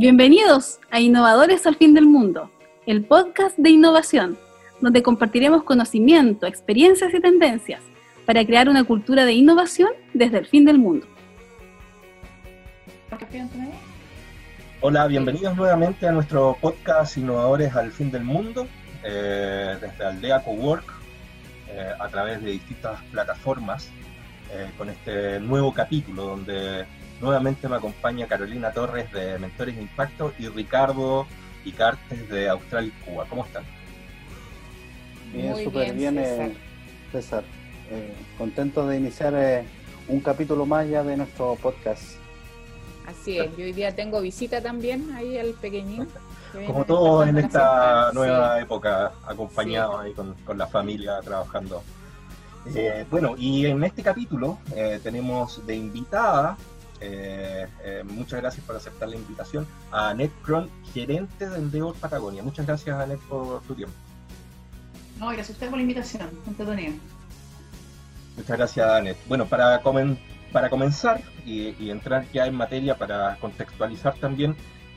Bienvenidos a Innovadores al Fin del Mundo, el podcast de innovación, donde compartiremos conocimiento, experiencias y tendencias para crear una cultura de innovación desde el fin del mundo. Hola, bienvenidos nuevamente a nuestro podcast Innovadores al Fin del Mundo, eh, desde Aldea Cowork, eh, a través de distintas plataformas, eh, con este nuevo capítulo donde nuevamente me acompaña Carolina Torres de Mentores de Impacto y Ricardo Icartes de Australia y Cuba. ¿Cómo están? Bien, súper bien, César. contento de iniciar un capítulo más ya de nuestro podcast. Así es, yo hoy día tengo visita también ahí al pequeñín. Como todos en esta nueva época, acompañados ahí con, la familia trabajando. Eh, bueno, y en este capítulo eh, tenemos de invitada, eh, muchas gracias por aceptar la invitación, a Annette Kron, gerente de Endeavor Patagonia. Muchas gracias, Annette, por tu tiempo. No, gracias a usted por la invitación, Antonio. Muchas gracias, Annette. Bueno, para comentar para comenzar y, entrar ya en materia para contextualizar también,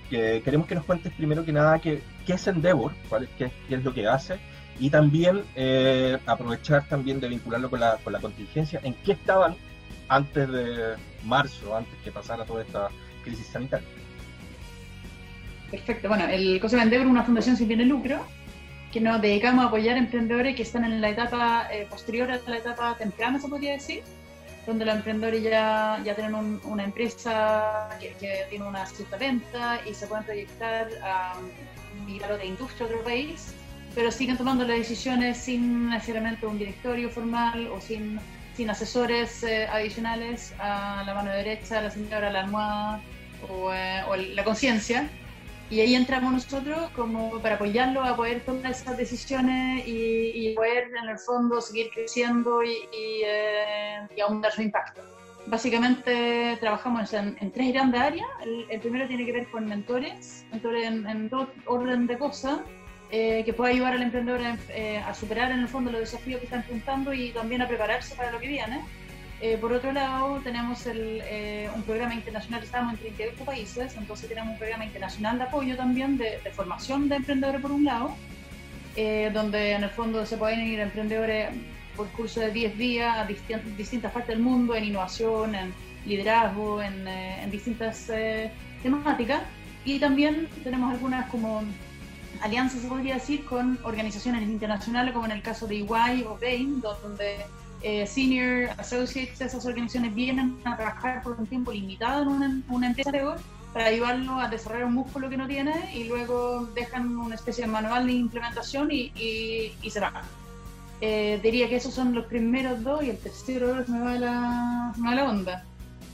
que queremos que nos cuentes primero que nada qué, es Endeavor, cuál es, qué, es lo que hace, y también eh, aprovechar también de vincularlo con la, con la contingencia, en qué estaban antes de marzo, antes que pasara toda esta crisis sanitaria. Perfecto, bueno, el de Endeavor es una fundación sin fines de lucro que nos dedicamos a apoyar emprendedores que están en la etapa eh, posterior a la etapa temprana, se podría decir, donde los emprendedores ya, ya tienen una empresa que, tiene una cierta venta y se pueden proyectar a migrar de industria a otro país, pero siguen tomando las decisiones sin necesariamente un directorio formal o sin, sin asesores eh, adicionales a la mano derecha, la señora, la almohada o, eh, o la conciencia y ahí entramos nosotros como para apoyarlo a poder tomar esas decisiones y, poder en el fondo seguir creciendo y, y, eh, aumentar su impacto. Básicamente trabajamos en, tres grandes áreas. El, primero tiene que ver con mentores, mentores en, todo orden de cosas, eh, que pueda ayudar al emprendedor a, eh, a, superar en el fondo los desafíos que está enfrentando y también a prepararse para lo que viene. Eh, por otro lado, tenemos eh, un programa internacional, estamos en 38 países, entonces tenemos un programa internacional de apoyo también de, formación de emprendedores por un lado, eh, donde en el fondo se pueden ir emprendedores por curso de 10 días a distintas partes del mundo en innovación, en liderazgo, en, en distintas temáticas. Y también tenemos algunas como alianzas, se podría decir, con organizaciones internacionales, como en el caso de EY o Bain, donde eh, senior associates de esas organizaciones vienen a trabajar por un tiempo limitado en una, empresa de para ayudarlo a desarrollar un músculo que no tiene y luego dejan una especie de manual de implementación y, y, se van. Eh, diría que esos son los primeros dos y el tercero me va la, me va la onda.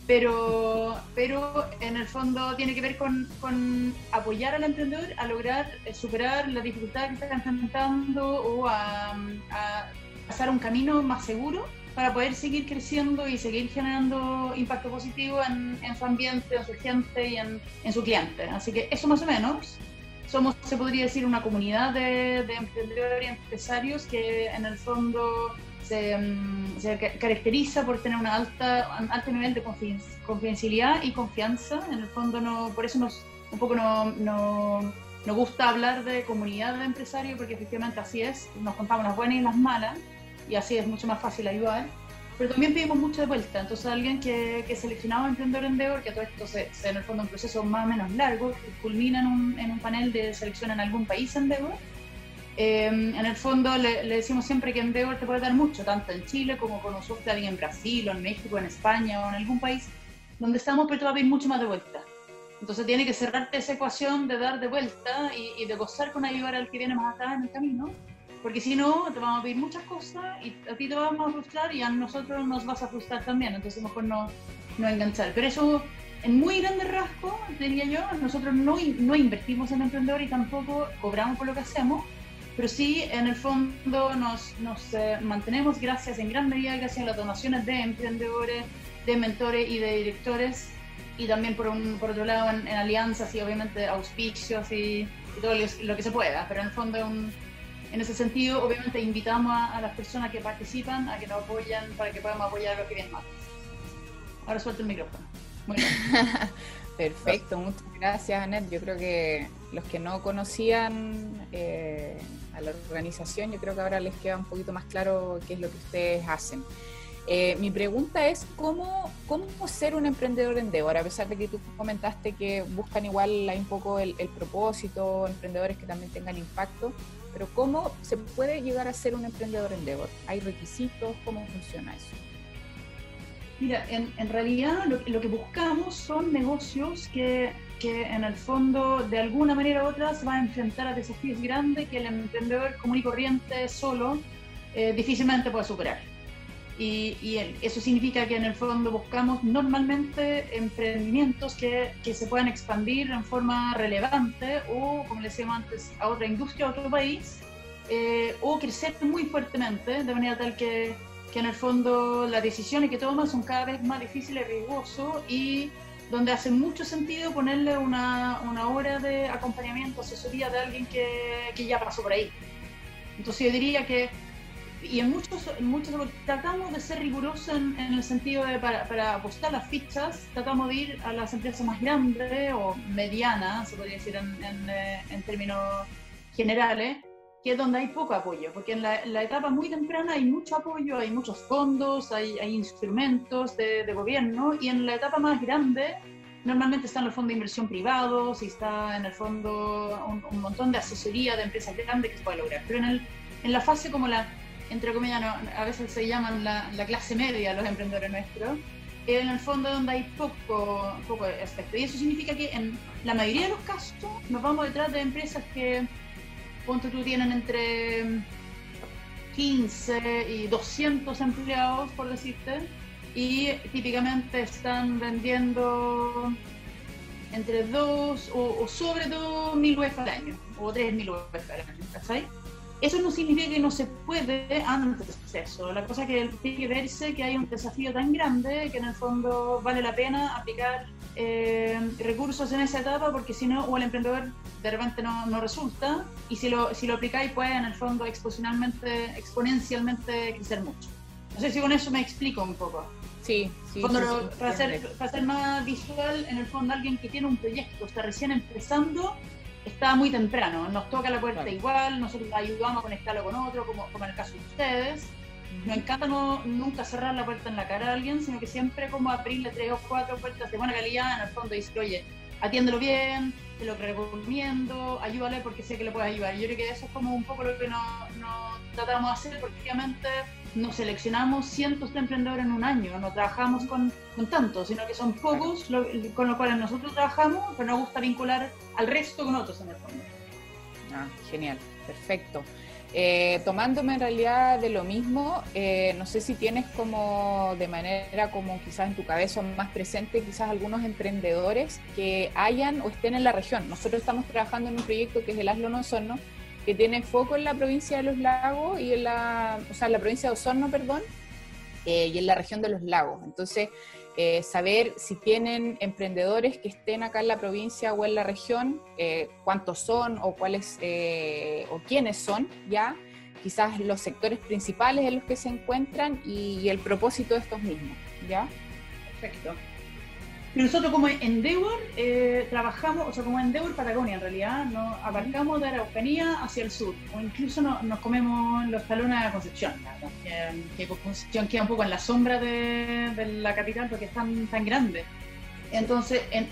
Pero, pero en el fondo tiene que ver con, con apoyar al emprendedor a lograr eh, superar la dificultad que está enfrentando o a, a pasar un camino más seguro para poder seguir creciendo y seguir generando impacto positivo en, su ambiente, en su gente y en, su cliente. Así que eso más o menos. Somos, se podría decir, una comunidad de, emprendedores y empresarios que en el fondo se, mm, caracteriza por tener una alta, un alto nivel de confidencialidad y confianza. En el fondo, no, por eso nos, un poco no, no, gusta hablar de comunidad de empresarios, porque efectivamente así es, nos contamos las buenas y las malas y así es mucho más fácil ayudar. Pero también pedimos mucho de vuelta. Entonces, alguien que, que seleccionaba emprendedor Endeavor, que todo esto se, en el fondo un proceso más o menos largo, que culmina en un, en un panel de selección en algún país Endeavor. Eh, en el fondo le, decimos siempre que Endeavor te puede dar mucho, tanto en Chile como con nosotros, en Brasil o en México, en España o en algún país donde estamos, pero te va a pedir mucho más de vuelta. Entonces tiene que cerrarte esa ecuación de dar de vuelta y, y de gozar con ayudar al que viene más atrás en el camino porque si no, te vamos a pedir muchas cosas y a ti te vamos a frustrar y a nosotros nos vas a frustrar también, entonces mejor no, no enganchar. Pero eso, en muy grande rasgo, diría yo, nosotros no, no invertimos en emprendedor y tampoco cobramos por lo que hacemos, pero sí, en el fondo, nos, eh, mantenemos gracias, en gran medida, gracias a las donaciones de emprendedores, de mentores y de directores, y también por, un, por otro lado en, alianzas y obviamente auspicios y, todo lo, que se pueda, pero en el fondo un en ese sentido, obviamente, invitamos a, las personas que participan a que nos apoyen para que podamos apoyar a los que vienen más. Ahora suelto el micrófono. Perfecto, muchas gracias, Anet. Yo creo que los que no conocían eh, a la organización, yo creo que ahora les queda un poquito más claro qué es lo que ustedes hacen. Eh, mi pregunta es, ¿cómo, ¿cómo ser un emprendedor en Endeavor? A pesar de que tú comentaste que buscan igual un poco el, propósito, emprendedores que también tengan impacto, pero ¿cómo se puede llegar a ser un emprendedor en Endeavor? ¿Hay requisitos? ¿Cómo funciona eso? Mira, en, en realidad lo, que buscamos son negocios que, que, en el fondo de alguna manera u otra se van a enfrentar a desafíos grandes que el emprendedor común y corriente solo eh, difícilmente puede superar. Y, y, eso significa que en el fondo buscamos normalmente emprendimientos que, que, se puedan expandir en forma relevante o, como le decíamos antes, a otra industria, a otro país, eh, o crecer muy fuertemente, de manera tal que, que, en el fondo las decisiones que toman son cada vez más difíciles y riesgosas y donde hace mucho sentido ponerle una, una hora de acompañamiento, asesoría de alguien que, que ya pasó por ahí. Entonces yo diría que y en muchos, muchos tratamos de ser rigurosos en, en el sentido de para, para, apostar las fichas, tratamos de ir a las empresas más grandes o medianas, se podría decir en, en, eh, en términos generales, que es donde hay poco apoyo, porque en la, la, etapa muy temprana hay mucho apoyo, hay muchos fondos, hay, hay instrumentos de, de, gobierno, y en la etapa más grande normalmente están los fondos de inversión privados y está en el fondo un, un montón de asesoría de empresas grandes que se puede lograr. Pero en, el, en la fase como la entre comillas, no, a veces se llaman la, la, clase media los emprendedores nuestros, en el fondo donde hay poco, poco aspecto. Y eso significa que en la mayoría de los casos nos vamos detrás de empresas que, punto tú, tienen entre 15 y 200 empleados, por decirte, y típicamente están vendiendo entre 2 o, o, sobre 2.000 UF al año, o 3.000 UF al año, ¿sabes? Eso no significa que no se puede antes del proceso. La cosa es que tiene que verse que hay un desafío tan grande que en el fondo vale la pena aplicar eh, recursos en esa etapa porque si no, o el emprendedor de repente no, no, resulta y si lo, si lo aplicáis puede en el fondo exponencialmente, exponencialmente crecer mucho. No sé si con eso me explico un poco. Sí, sí, Cuando sí, lo, sí, para, ser, para ser más visual, en el fondo alguien que tiene un proyecto, está recién empezando, está muy temprano, nos toca la puerta claro. igual, nosotros ayudamos a conectarlo con otro, como, como en el caso de ustedes. Nos encanta no, nunca cerrar la puerta en la cara a alguien, sino que siempre como abrirle tres o cuatro puertas de buena calidad, en el fondo y decir, oye, atiéndelo bien, te lo recomiendo, ayúdale porque sé que le puede ayudar. Yo creo que eso es como un poco lo que nos tratamos de hacer, porque obviamente no seleccionamos cientos de emprendedores en un año, no trabajamos con, con tantos, sino que son pocos lo, con los cuales nosotros trabajamos, pero nos gusta vincular al resto con otros en el fondo. Ah, genial, perfecto. Eh, tomándome en realidad de lo mismo, eh, no sé si tienes como de manera como quizás en tu cabeza más presente quizás algunos emprendedores que hayan o estén en la región. Nosotros estamos trabajando en un proyecto que es el Aslo Osorno, que tiene foco en la provincia de los lagos y en la, o sea, en la provincia de Osorno, perdón, eh, y en la región de los lagos. Entonces, eh, saber si tienen emprendedores que estén acá en la provincia o en la región, eh, cuántos son o cuáles eh, o quiénes son, ya, quizás los sectores principales en los que se encuentran y, y el propósito de estos mismos, ya. Perfecto. Nosotros como Endeavor eh, trabajamos, o sea, como Endeavor Patagonia en realidad, nos abarcamos de Araucanía hacia el sur, o incluso no, nos comemos los talones a Concepción, ¿no? que, que, Concepción queda un poco en la sombra de, de la capital porque es tan, tan grande. Entonces, en,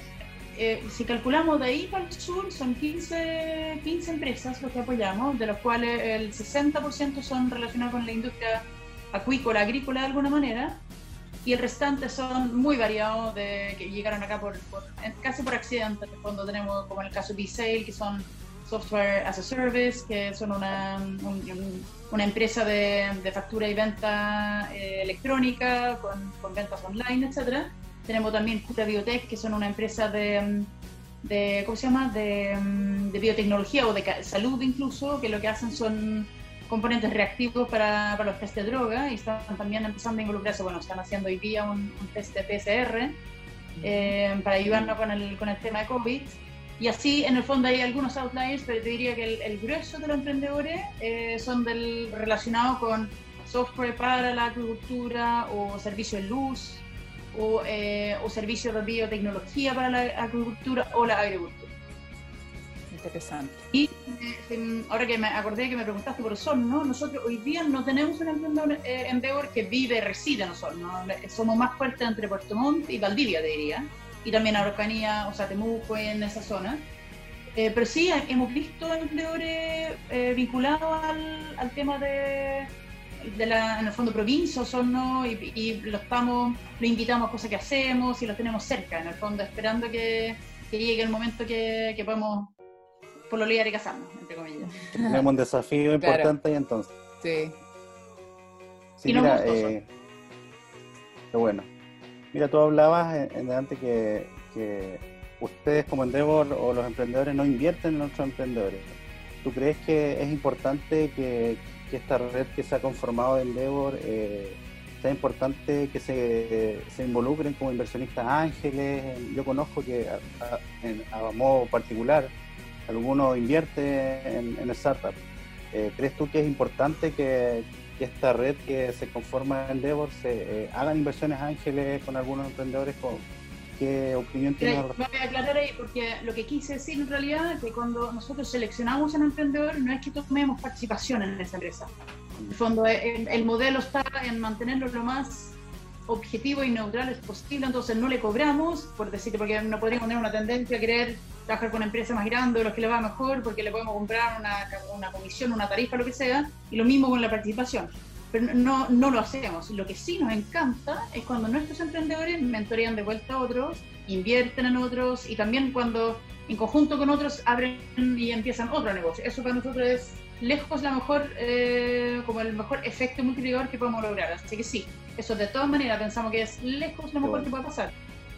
eh, si calculamos de ahí para el sur, son 15, 15 empresas los que apoyamos, de los cuales el 60% son relacionados con la industria acuícola, agrícola de alguna manera, y el restante son muy variados, de, que llegaron acá por, por casi por accidente. Cuando tenemos, como el caso de B-Sale, que son Software as a Service, que son una, un, una empresa de, de, factura y venta eh, electrónica con, con, ventas online, etc. Tenemos también Cura Biotech, que son una empresa de, de ¿cómo se llama?, de, de biotecnología o de salud incluso, que lo que hacen son componentes reactivos para, para, los test de droga y están también empezando a involucrarse, bueno, están haciendo hoy día un, un test de PCR eh, para ayudarnos con el, con el tema de COVID. Y así, en el fondo, hay algunos outliers, pero te diría que el, el grueso de los emprendedores eh, son del, relacionados con software para la agricultura o servicio de luz o, eh, o servicios de biotecnología para la agricultura o la agricultura. Interesante. Y eh, ahora que me acordé que me preguntaste por Osorno, nosotros hoy día no tenemos un emprendedor eh, que vive, reside en Osorno. Somos más fuertes entre Puerto Montt y Valdivia, diría. Y también Araucanía, o sea, Temuco, en esa zona. Eh, pero sí, hemos visto emprendedores vinculados al, al, tema de, de la, en el fondo, provincia, Osorno, y, y lo, estamos, lo invitamos a cosas que hacemos y lo tenemos cerca, en el fondo, esperando que, que llegue el momento que, que podemos pololear y casarnos, entre comillas. Tenemos un desafío importante claro. ahí entonces. Sí. Sí, y mira, eh, qué bueno. Mira, tú hablabas en, en delante que, que, ustedes como Endeavor o los emprendedores no invierten en otros emprendedores. ¿Tú crees que es importante que, que esta red que se ha conformado de Endeavor eh, sea importante que se, se, involucren como inversionistas ángeles? Yo conozco que a, a, en, a modo particular alguno invierte en, en startup. Eh, ¿Crees tú que es importante que, que, esta red que se conforma en Endeavor se eh, hagan inversiones ángeles con algunos emprendedores? Con, ¿Qué opinión tienes? Me voy a aclarar ahí porque lo que quise decir en realidad es que cuando nosotros seleccionamos a un emprendedor no es que tomemos participación en esa empresa. En el fondo, el, el modelo está en mantenerlo lo más objetivo y neutral es posible, entonces no le cobramos, por decirte, porque no podríamos tener una tendencia a querer trabajar con empresas más grandes, los que le va mejor, porque le podemos comprar una, una comisión, una tarifa, lo que sea, y lo mismo con la participación. Pero no, no lo hacemos. Lo que sí nos encanta es cuando nuestros emprendedores mentorean de vuelta a otros, invierten en otros, y también cuando en conjunto con otros abren y empiezan otro negocio. Eso para nosotros es lejos la mejor, eh, como el mejor efecto multiplicador que podemos lograr. Así que sí, eso de todas maneras pensamos que es lejos lo mejor que puede pasar.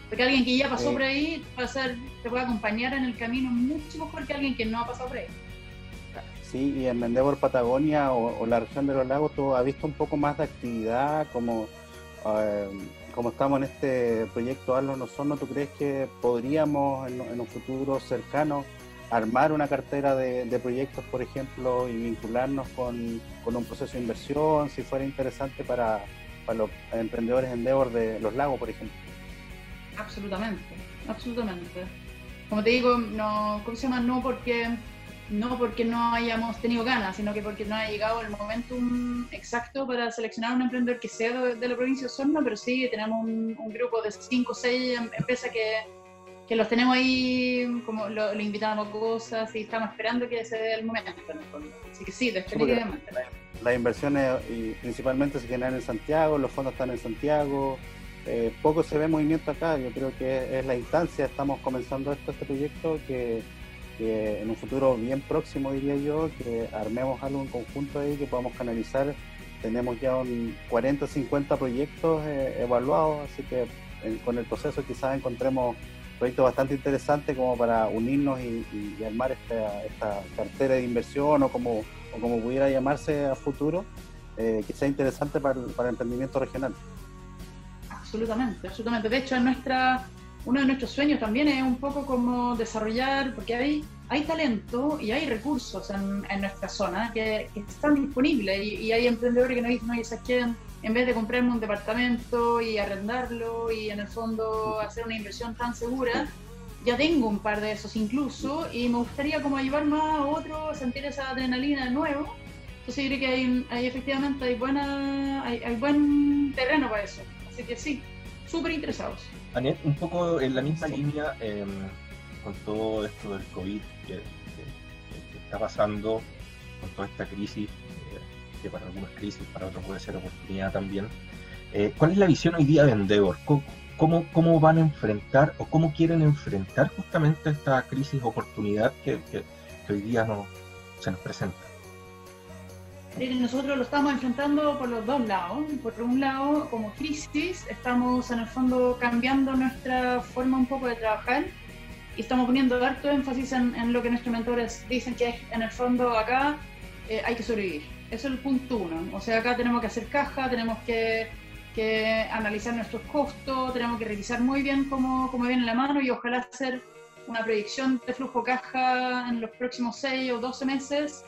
Porque alguien que ya pasó sí. por ahí va a ser, te puede acompañar en el camino mucho mejor que alguien que no ha pasado por ahí. Sí, y en Endeavor Patagonia o, o, la región de los lagos, tú has visto un poco más de actividad, como, eh, como estamos en este proyecto Arlo No ¿tú crees que podríamos en, en un futuro cercano armar una cartera de, de, proyectos, por ejemplo, y vincularnos con, con, un proceso de inversión, si fuera interesante para, para los emprendedores Endeavor de los lagos, por ejemplo. Absolutamente, absolutamente. Como te digo, no, ¿cómo se llama? No porque no porque no hayamos tenido ganas, sino que porque no ha llegado el momentum exacto para seleccionar un emprendedor que sea de, de la provincia de Osorno, pero sí tenemos un, un grupo de 5 o 6 empresas que, que, los tenemos ahí, como lo, lo, invitamos a cosas y estamos esperando que se dé el momento fondo. Así que sí, definitivamente. Sí, las inversiones y principalmente se generan en Santiago, los fondos están en Santiago, eh, poco se ve movimiento acá, yo creo que es la instancia, estamos comenzando esto, este proyecto, que, en un futuro bien próximo, diría yo, que armemos algo en conjunto ahí, que podamos canalizar. Tenemos ya un 40, 50 proyectos eh, evaluados, así que con el proceso quizás encontremos proyectos bastante interesantes como para unirnos y, armar esta, cartera de inversión o como, como pudiera llamarse a futuro, eh, que sea interesante para para el emprendimiento regional absolutamente, absolutamente. De hecho, en nuestra, uno de nuestros sueños también es un poco como desarrollar, porque hay, hay talento y hay recursos en, nuestra zona que, están disponibles y, hay emprendedores que nos dicen, oye, ¿sabes qué? En vez de comprarme un departamento y arrendarlo y en el fondo hacer una inversión tan segura, ya tengo un par de esos incluso y me gustaría como llevar más a otro, sentir esa adrenalina de nuevo. Entonces yo creo que hay, hay efectivamente hay, buena, hay buen terreno para eso. Así que sí, súper interesados. Anet, un poco en la misma sí. línea, eh, con todo esto del COVID que, que, que, está pasando, con toda esta crisis, eh, que para algunos crisis, para otros puede ser oportunidad también. Eh, ¿Cuál es la visión hoy día de Endeavor? ¿Cómo, ¿Cómo, van a enfrentar o cómo quieren enfrentar justamente esta crisis oportunidad que, que hoy día no, se nos presenta? Nosotros lo estamos enfrentando por los dos lados. Por un lado, como crisis, estamos en el fondo cambiando nuestra forma un poco de trabajar y estamos poniendo harto énfasis en, en lo que nuestros mentores dicen que es, en el fondo acá eh, hay que sobrevivir. Eso es el punto uno. O sea, acá tenemos que hacer caja, tenemos que, que analizar nuestros costos, tenemos que revisar muy bien cómo, cómo viene la mano y ojalá hacer una proyección de flujo caja en los próximos 6 o 12 meses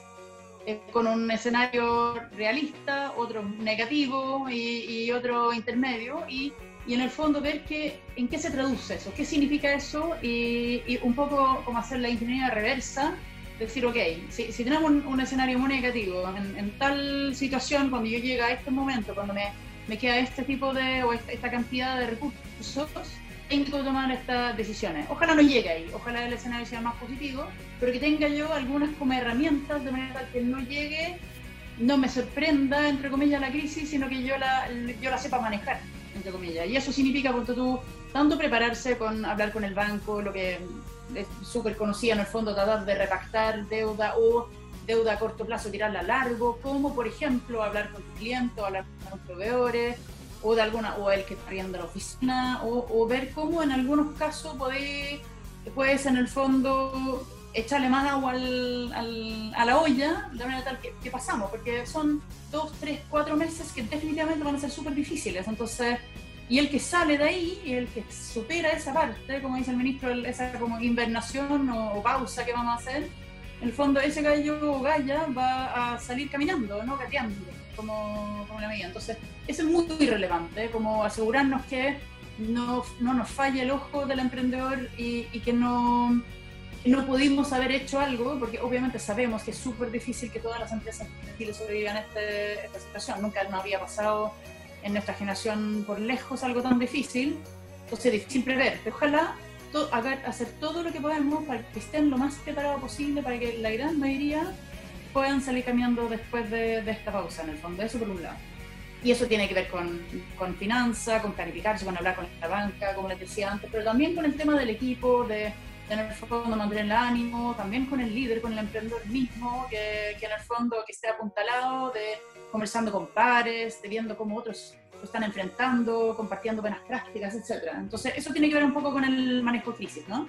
eh, con un escenario realista, otro negativo y, y, otro intermedio, y y en el fondo ver que, en qué se traduce eso, qué significa eso y, un poco como hacer la ingeniería reversa, decir, ok, si, tenemos un, escenario muy negativo, en, tal situación, cuando yo llego a este momento, cuando me, me queda este tipo de, o esta, cantidad de recursos, tengo que tomar estas decisiones. Ojalá no llegue ahí, ojalá el escenario sea más positivo, pero que tenga yo algunas como herramientas de manera que no llegue, no me sorprenda, entre comillas, la crisis, sino que yo la, yo la sepa manejar entre comillas. Y eso significa, por tú, tanto prepararse con hablar con el banco, lo que es súper conocida en el fondo, tratar de repactar deuda o deuda a corto plazo, tirarla a largo, como por ejemplo hablar con tu cliente hablar con los proveedores, o de alguna, o el que está riendo la oficina, o, ver cómo en algunos casos podéis, puedes en el fondo echarle más agua al, a la olla de manera tal que, pasamos, porque son dos, tres, cuatro meses que definitivamente van a ser súper difíciles. Entonces, y el que sale de ahí, y el que supera esa parte, como dice el ministro, esa como invernación o, pausa que vamos a hacer, en el fondo ese gallo o galla va a salir caminando, no gateando, como, como la medida. Entonces, eso es muy, relevante, como asegurarnos que no, no, nos falle el ojo del emprendedor y, y que no no pudimos haber hecho algo, porque obviamente sabemos que es súper difícil que todas las empresas sobrevivan a este, esta situación. Nunca nos había pasado en nuestra generación por lejos algo tan difícil. Entonces es difícil prever. Pero ojalá hacer todo lo que podemos para que estén lo más preparados posible, para que la gran mayoría puedan salir caminando después de, esta pausa, en el fondo. Eso por un lado. Y eso tiene que ver con, con finanzas, con planificarse, con hablar con la banca, como les decía antes, pero también con el tema del equipo, de en el fondo mantener el ánimo, también con el líder, con el emprendedor mismo, que, que en el fondo que esté apuntalado, de conversando con pares, de viendo cómo otros lo están enfrentando, compartiendo buenas prácticas, etc. Entonces, eso tiene que ver un poco con el manejo de crisis, ¿no?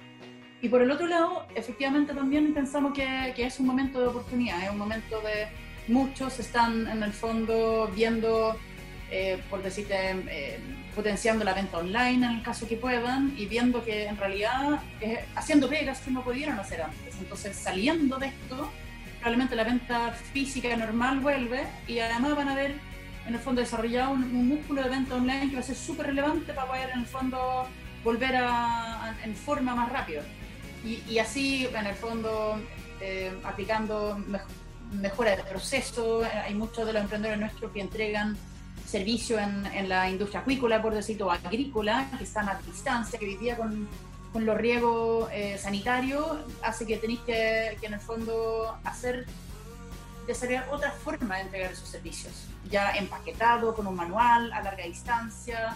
Y por el otro lado, efectivamente también pensamos que, que es un momento de oportunidad, es un momento de muchos están en el fondo viendo, eh, por decirte, eh, potenciando la venta online en el caso que puedan y viendo que en realidad eh, haciendo pegas que no pudieron hacer antes. Entonces saliendo de esto, probablemente la venta física normal vuelve y además van a ver en el fondo desarrollado un, músculo de venta online que va a ser súper relevante para poder en el fondo volver a, en forma más rápido. Y, así en el fondo eh, aplicando mejora de proceso, hay muchos de los emprendedores nuestros que entregan servicio en, la industria acuícola, por decirlo, agrícola, que están a distancia, que vivía con, con los riegos eh, sanitarios, hace que tenéis que, que, en el fondo hacer, desarrollar otra forma de entregar esos servicios, ya empaquetado, con un manual, a larga distancia,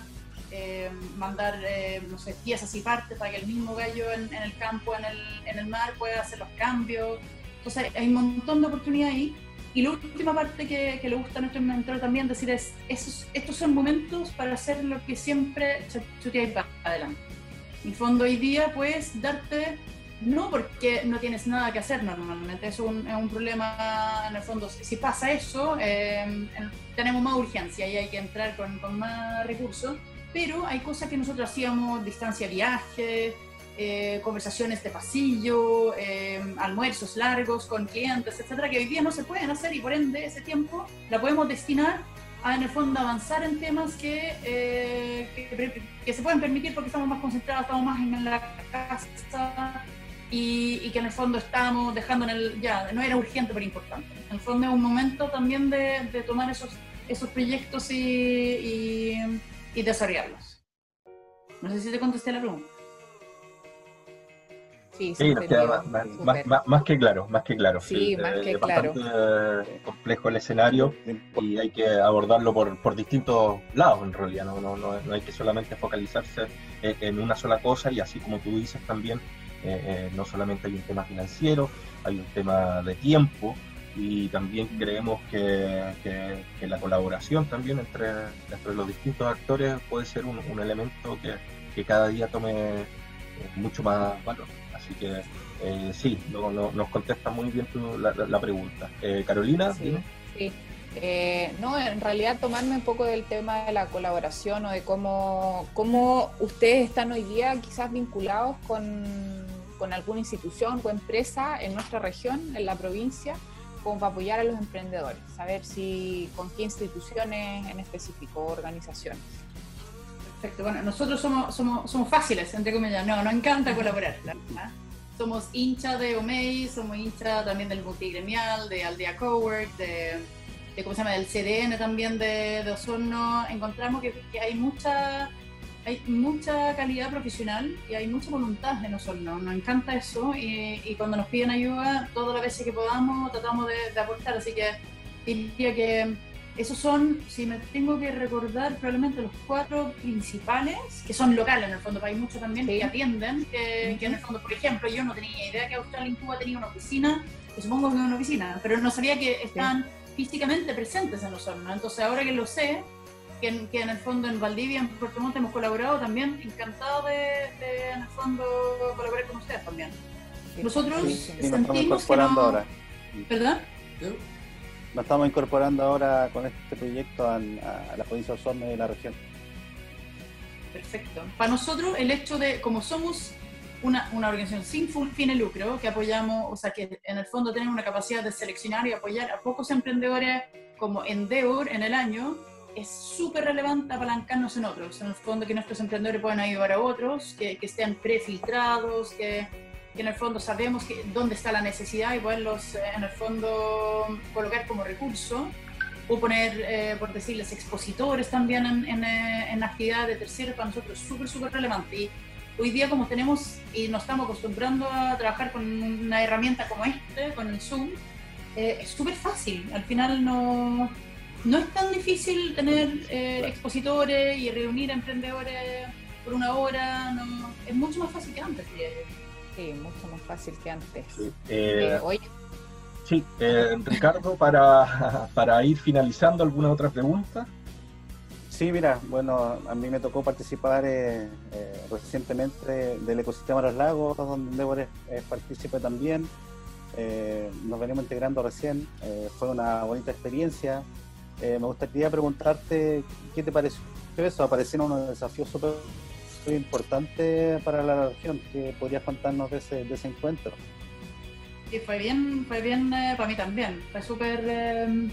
eh, mandar, eh, no sé, piezas y partes para que el mismo gallo en, en el campo, en el, en el mar, pueda hacer los cambios. Entonces, hay un montón de oportunidades ahí y la última parte que, que le gusta a nuestro mentor también decir es, esos, estos son momentos para hacer lo que siempre chuteáis para adelante. En fondo hoy día puedes darte, no porque no tienes nada que hacer normalmente, es un, es un problema en el fondo, si pasa eso, eh, tenemos más urgencia y hay que entrar con, con más recursos, pero hay cosas que nosotros hacíamos, distancia viaje, eh, conversaciones de pasillo, eh, almuerzos largos con clientes, etcétera, que hoy día no se pueden hacer y por ende ese tiempo la podemos destinar a en el fondo avanzar en temas que, eh, que, se pueden permitir porque estamos más concentrados, estamos más en la casa y, que en el fondo estamos dejando en el, ya, no era urgente pero importante. En el fondo es un momento también de, tomar esos, esos proyectos y, y, y desarrollarlos. No sé si te contesté la pregunta. Sí, más, que claro, más que claro. Sí, más que claro. Bastante complejo el escenario y hay que abordarlo por, por distintos lados en realidad, no, no, no, hay que solamente focalizarse en una sola cosa y así como tú dices también, eh, eh, no solamente hay un tema financiero, hay un tema de tiempo y también creemos que, que, la colaboración también entre, entre, los distintos actores puede ser un, un elemento que, que cada día tome eh, mucho más valor. Así que eh, sí, nos contesta muy bien la, pregunta. Eh, Carolina, sí, sí. Eh, no, en realidad tomarme un poco del tema de la colaboración o de cómo, cómo ustedes están hoy día quizás vinculados con, con alguna institución o empresa en nuestra región, en la provincia, como para apoyar a los emprendedores, saber si con qué instituciones en específico, organizaciones. Perfecto. Bueno, nosotros somos, somos, somos fáciles, entre comillas. No, nos encanta colaborar. Somos hinchas de OMEI, somos hinchas también del multigremial, de Aldea Cowork, de, de, ¿cómo se llama? del CDN también de, de Osorno. Encontramos que, que, hay mucha hay mucha calidad profesional y hay mucha voluntad en Osorno. Nos encanta eso y, y, cuando nos piden ayuda, todas las veces que podamos, tratamos de, de aportar. Así que diría que esos son, si me tengo que recordar, probablemente los cuatro principales, que son locales en el fondo, hay muchos también que atienden, que, que, en el fondo, por ejemplo, yo no tenía idea que Australia Incuba tenía una oficina, que supongo que una oficina, pero no sabía que estaban sí. físicamente presentes en los hornos. Entonces, ahora que lo sé, que, que, en el fondo en Valdivia, en Puerto Montt hemos colaborado también, encantado de, de en el fondo colaborar con ustedes también. Nosotros sí, sí, sentimos que no... ahora. ¿Verdad? nos estamos incorporando ahora con este proyecto a, a la provincia de Osorno y de la región. Perfecto. Para nosotros el hecho de, como somos una, una organización sin fin de lucro, que apoyamos, o sea, que en el fondo tenemos una capacidad de seleccionar y apoyar a pocos emprendedores como Endeavor en el año, es súper relevante apalancarnos en otros. En el fondo que nuestros emprendedores puedan ayudar a otros, que, que estén prefiltrados, que que en el fondo sabemos que, dónde está la necesidad y poderlos eh, en el fondo colocar como recurso o poner, eh, por decirles, expositores también en, en, eh, en actividades de terceros, para nosotros es súper, súper relevante. Y hoy día como tenemos y nos estamos acostumbrando a trabajar con una herramienta como este, con el Zoom, eh, es súper fácil. Al final no, no es tan difícil tener eh, expositores y reunir emprendedores por una hora, no, es mucho más fácil que antes, diría. Sí, mucho más fácil que antes. Sí, eh, eh, sí eh, Ricardo, para, para ir finalizando, ¿alguna otra pregunta? Sí, mira, bueno, a mí me tocó participar eh, eh, recientemente del ecosistema de los lagos, donde Débora es, es partícipe también. Eh, nos venimos integrando recién, fue una bonita experiencia. Me gustaría preguntarte qué te pareció eso, aparecieron unos desafíos súper importante para la región. que podrías contarnos de ese, de ese encuentro? Sí, fue bien, fue bien eh, para mí también. Fue súper eh,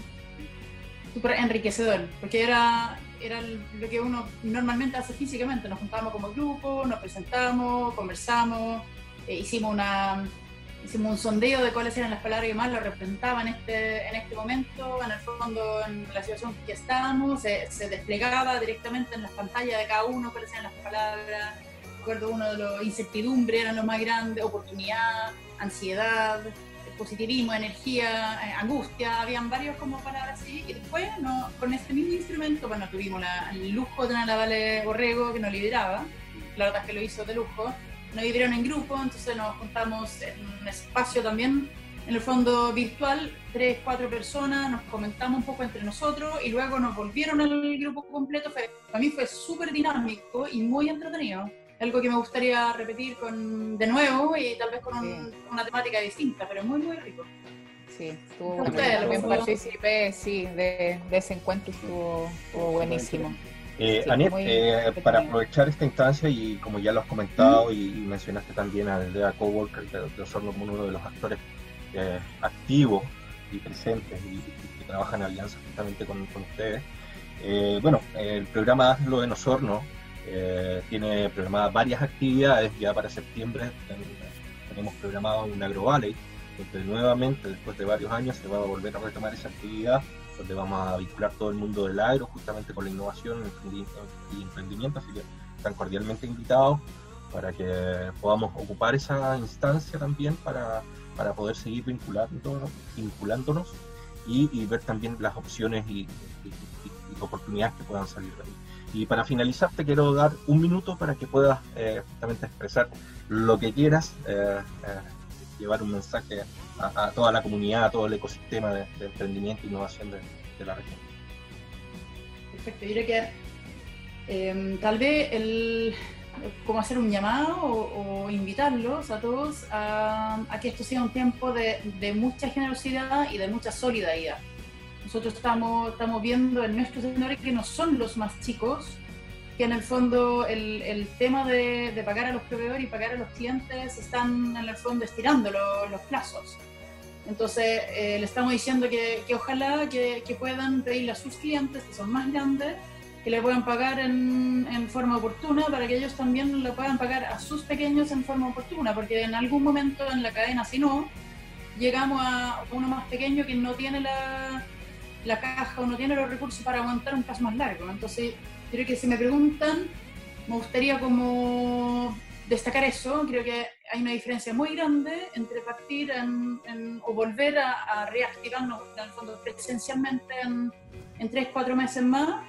súper enriquecedor, porque era, era lo que uno normalmente hace físicamente. Nos juntamos como grupo, nos presentamos, conversamos, eh, hicimos una hicimos un sondeo de cuáles eran las palabras que más lo representaban en este, en este momento. En el fondo, en la situación que estábamos, se, se desplegaba directamente en las pantallas de cada uno cuáles eran las palabras. Recuerdo uno de los incertidumbre eran los más grandes, oportunidad, ansiedad, positivismo, energía, eh, angustia, habían varios como palabras así. Y después, no, con este mismo instrumento, bueno, tuvimos la, el lujo de tener a la Vale Borrego que nos lideraba. La verdad es que lo hizo de lujo nos vivieron en grupo, entonces nos juntamos en un espacio también, en el fondo virtual, tres, cuatro personas, nos comentamos un poco entre nosotros y luego nos volvieron al grupo completo. Fue, para mí fue súper dinámico y muy entretenido. Algo que me gustaría repetir con, de nuevo y tal vez con sí. un, una temática distinta, pero muy, muy rico. Sí, estuvo, también participé, sí, de, de, ese encuentro estuvo, estuvo buenísimo. Eh, sí, eh, para aprovechar esta instancia y como ya lo has comentado y, y, mencionaste también a Aldea Coworker de, de Osorno como uno de los actores eh, activos y presentes y, y, que trabajan en alianza justamente con, con ustedes. Eh, bueno, el programa Hazlo en Osorno eh, tiene programadas varias actividades ya para septiembre. Tenemos programado un AgroValley, donde nuevamente después de varios años se va a volver a retomar esa actividad donde vamos a vincular todo el mundo del agro justamente con la innovación y emprendimiento, así que están cordialmente invitados para que podamos ocupar esa instancia también para, para poder seguir vinculándonos, vinculándonos y, ver también las opciones y, y, y, oportunidades que puedan salir de ahí. Y para finalizar te quiero dar un minuto para que puedas eh, justamente expresar lo que quieras, eh, eh, llevar un mensaje a, toda la comunidad, a todo el ecosistema de, emprendimiento e innovación de, la región. Perfecto, yo creo que eh, tal vez el, como hacer un llamado o, invitarlos a todos a, que esto sea un tiempo de, mucha generosidad y de mucha solidaridad. Nosotros estamos, estamos viendo en nuestros señores que no son los más chicos, que en el fondo el, el tema de, de, pagar a los proveedores y pagar a los clientes están en el fondo estirando lo, los plazos. Entonces eh, le estamos diciendo que, que ojalá que, que, puedan pedirle a sus clientes, que son más grandes, que le puedan pagar en, en, forma oportuna para que ellos también lo puedan pagar a sus pequeños en forma oportuna, porque en algún momento en la cadena, si no, llegamos a uno más pequeño que no tiene la, la caja o no tiene los recursos para aguantar un paso más largo. Entonces, creo que si me preguntan, me gustaría como destacar eso. Creo que hay una diferencia muy grande entre partir en, o volver a, reactivarnos en el fondo presencialmente en, en tres, cuatro meses más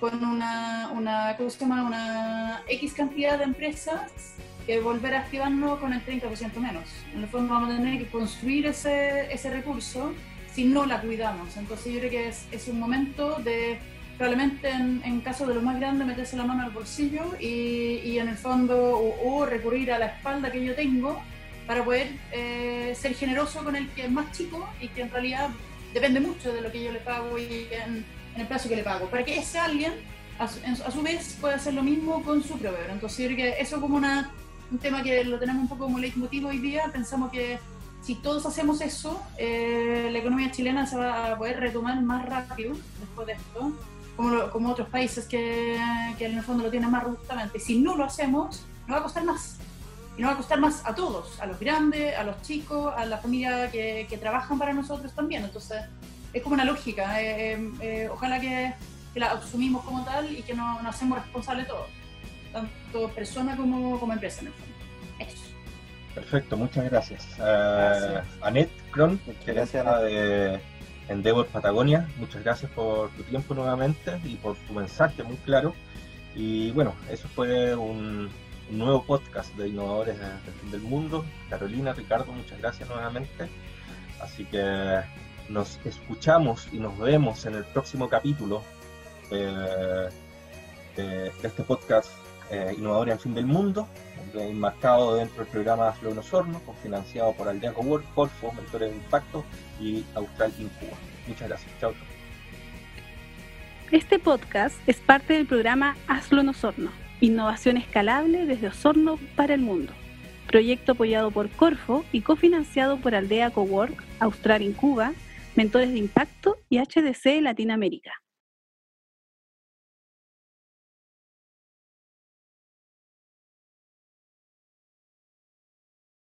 con una, una, ¿cómo se llama? una X cantidad de empresas que volver a activarnos con el 30% menos. En el fondo vamos a tener que construir ese, ese recurso si no la cuidamos. Entonces yo creo que es, es un momento de probablemente en, en, caso de lo más grande meterse la mano al bolsillo y, y en el fondo o, recurrir a la espalda que yo tengo para poder eh, ser generoso con el que es más chico y que en realidad depende mucho de lo que yo le pago y en, en el plazo que le pago, para que ese alguien a su, a su, vez pueda hacer lo mismo con su proveedor. Entonces yo creo que eso como una, un tema que lo tenemos un poco como leitmotiv hoy día, pensamos que si todos hacemos eso, eh, la economía chilena se va a poder retomar más rápido después de esto como, otros países que, que, en el fondo lo tienen más robustamente. Si no lo hacemos, nos va a costar más. Y nos va a costar más a todos, a los grandes, a los chicos, a la familia que, que trabajan para nosotros también. Entonces, es como una lógica. Eh, eh, eh, ojalá que, que, la asumimos como tal y que nos, nos hacemos responsables todos, tanto persona como, como empresa en el fondo. Eso. Perfecto, muchas gracias. gracias. Uh, Anet Kron, gracias de Endeavor Patagonia. Muchas gracias por tu tiempo nuevamente y por tu mensaje muy claro. Y bueno, eso fue un, nuevo podcast de Innovadores del Fin del Mundo. Carolina, Ricardo, muchas gracias nuevamente. Así que nos escuchamos y nos vemos en el próximo capítulo de, de, este podcast eh, Innovadores del Fin del Mundo, enmarcado dentro del programa Flow Osorno, financiado por Aldeaco World, Corfo, Mentores de Impacto y Austral Incuba. Muchas gracias. Chao. Este podcast es parte del programa Hazlo en Osorno, innovación escalable desde Osorno para el mundo. Proyecto apoyado por Corfo y cofinanciado por Aldea Cowork, Austral Incuba, Mentores de Impacto y HDC Latinoamérica.